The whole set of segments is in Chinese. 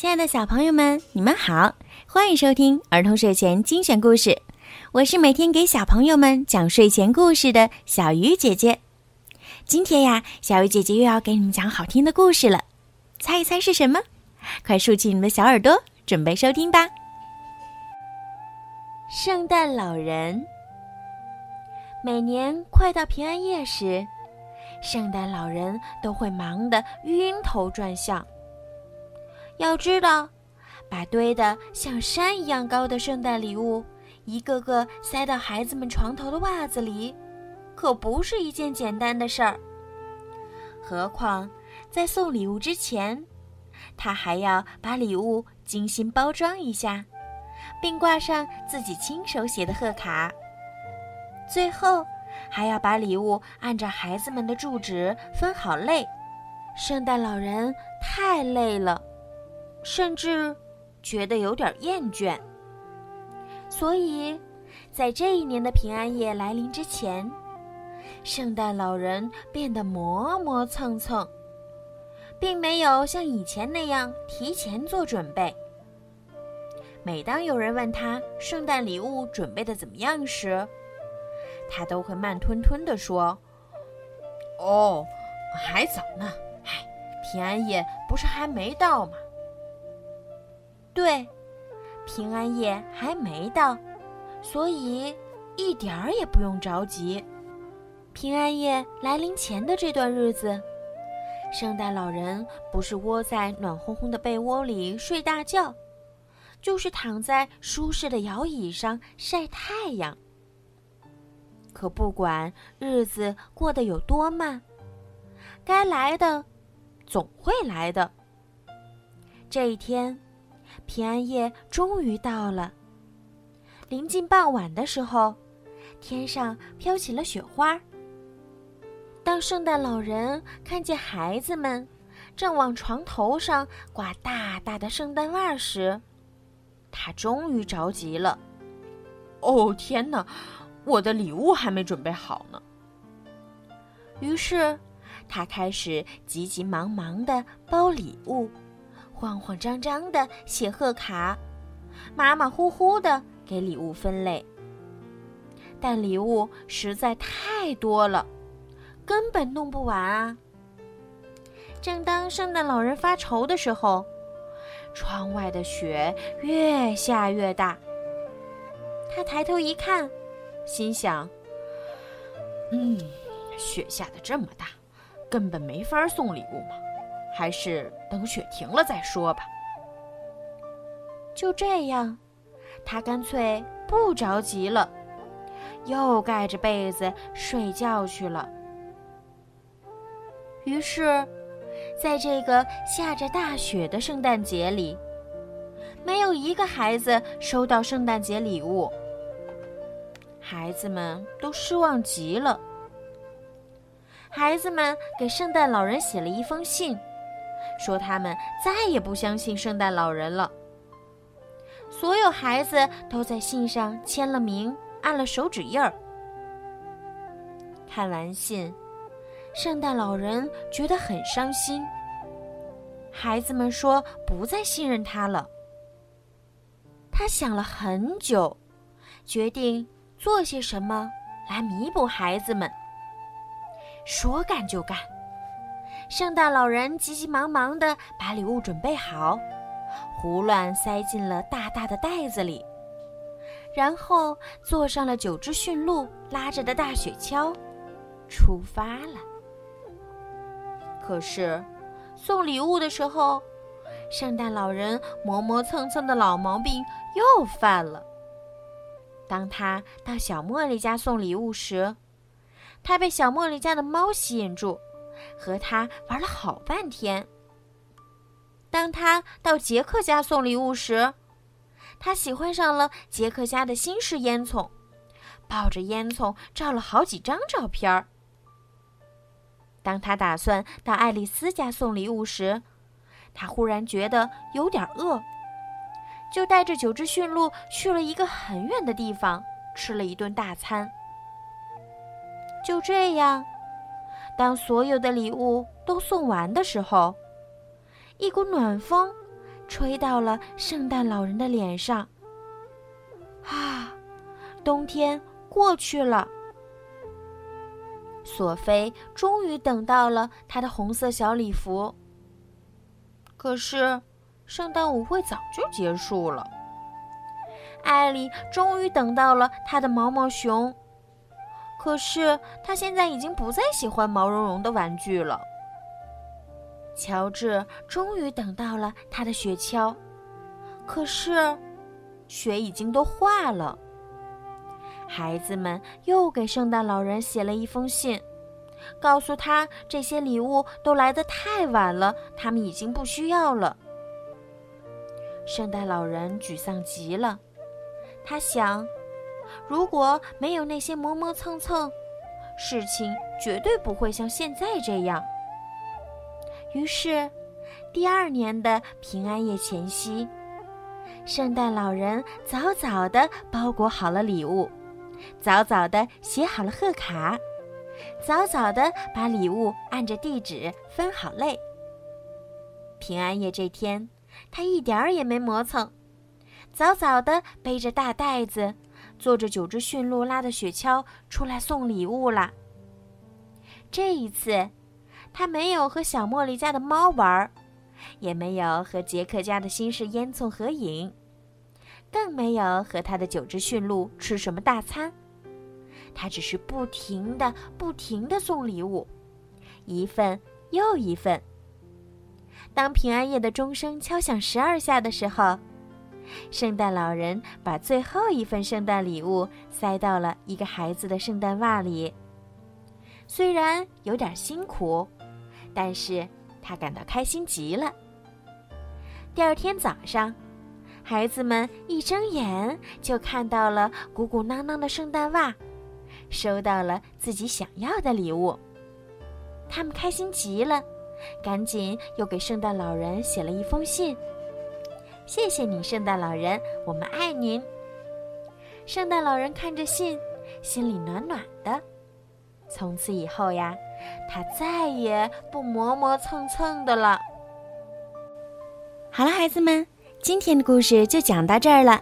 亲爱的小朋友们，你们好，欢迎收听儿童睡前精选故事。我是每天给小朋友们讲睡前故事的小鱼姐姐。今天呀，小鱼姐姐又要给你们讲好听的故事了，猜一猜是什么？快竖起你们的小耳朵，准备收听吧。圣诞老人，每年快到平安夜时，圣诞老人都会忙得晕头转向。要知道，把堆得像山一样高的圣诞礼物一个个塞到孩子们床头的袜子里，可不是一件简单的事儿。何况在送礼物之前，他还要把礼物精心包装一下，并挂上自己亲手写的贺卡。最后，还要把礼物按照孩子们的住址分好类。圣诞老人太累了。甚至觉得有点厌倦，所以，在这一年的平安夜来临之前，圣诞老人变得磨磨蹭蹭，并没有像以前那样提前做准备。每当有人问他圣诞礼物准备的怎么样时，他都会慢吞吞地说：“哦，还早呢，唉，平安夜不是还没到吗？”对，平安夜还没到，所以一点儿也不用着急。平安夜来临前的这段日子，圣诞老人不是窝在暖烘烘的被窝里睡大觉，就是躺在舒适的摇椅上晒太阳。可不管日子过得有多慢，该来的总会来的。这一天。平安夜终于到了。临近傍晚的时候，天上飘起了雪花。当圣诞老人看见孩子们正往床头上挂大大的圣诞袜时，他终于着急了。哦，天哪！我的礼物还没准备好呢。于是，他开始急急忙忙的包礼物。慌慌张张的写贺卡，马马虎虎的给礼物分类，但礼物实在太多了，根本弄不完啊！正当圣诞老人发愁的时候，窗外的雪越下越大。他抬头一看，心想：“嗯，雪下的这么大，根本没法送礼物嘛。”还是等雪停了再说吧。就这样，他干脆不着急了，又盖着被子睡觉去了。于是，在这个下着大雪的圣诞节里，没有一个孩子收到圣诞节礼物。孩子们都失望极了。孩子们给圣诞老人写了一封信。说他们再也不相信圣诞老人了。所有孩子都在信上签了名，按了手指印儿。看完信，圣诞老人觉得很伤心。孩子们说不再信任他了。他想了很久，决定做些什么来弥补孩子们。说干就干。圣诞老人急急忙忙地把礼物准备好，胡乱塞进了大大的袋子里，然后坐上了九只驯鹿拉着的大雪橇，出发了。可是，送礼物的时候，圣诞老人磨磨蹭蹭的老毛病又犯了。当他到小茉莉家送礼物时，他被小茉莉家的猫吸引住。和他玩了好半天。当他到杰克家送礼物时，他喜欢上了杰克家的新式烟囱，抱着烟囱照了好几张照片儿。当他打算到爱丽丝家送礼物时，他忽然觉得有点饿，就带着九只驯鹿去了一个很远的地方，吃了一顿大餐。就这样。当所有的礼物都送完的时候，一股暖风吹到了圣诞老人的脸上。啊，冬天过去了，索菲终于等到了她的红色小礼服。可是，圣诞舞会早就结束了。艾莉终于等到了她的毛毛熊，可是他现在已经不再喜欢毛茸茸的玩具了。乔治终于等到了他的雪橇，可是雪已经都化了。孩子们又给圣诞老人写了一封信，告诉他这些礼物都来得太晚了，他们已经不需要了。圣诞老人沮丧极了，他想，如果没有那些磨磨蹭蹭，事情绝对不会像现在这样。于是，第二年的平安夜前夕，圣诞老人早早地包裹好了礼物，早早地写好了贺卡，早早地把礼物按着地址分好类。平安夜这天，他一点儿也没磨蹭，早早地背着大袋子，坐着九只驯鹿拉的雪橇出来送礼物啦。这一次。他没有和小茉莉家的猫玩，也没有和杰克家的新式烟囱合影，更没有和他的九只驯鹿吃什么大餐。他只是不停的、不停的送礼物，一份又一份。当平安夜的钟声敲响十二下的时候，圣诞老人把最后一份圣诞礼物塞到了一个孩子的圣诞袜里。虽然有点辛苦。但是他感到开心极了。第二天早上，孩子们一睁眼就看到了鼓鼓囊囊的圣诞袜，收到了自己想要的礼物。他们开心极了，赶紧又给圣诞老人写了一封信：“谢谢你，圣诞老人，我们爱您。”圣诞老人看着信，心里暖暖的。从此以后呀。他再也不磨磨蹭蹭的了。好了，孩子们，今天的故事就讲到这儿了。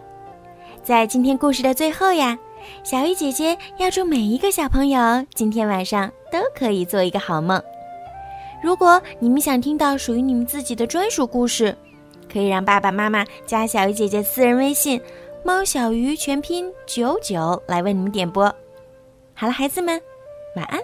在今天故事的最后呀，小鱼姐姐要祝每一个小朋友今天晚上都可以做一个好梦。如果你们想听到属于你们自己的专属故事，可以让爸爸妈妈加小鱼姐姐私人微信“猫小鱼”全拼九九来为你们点播。好了，孩子们，晚安。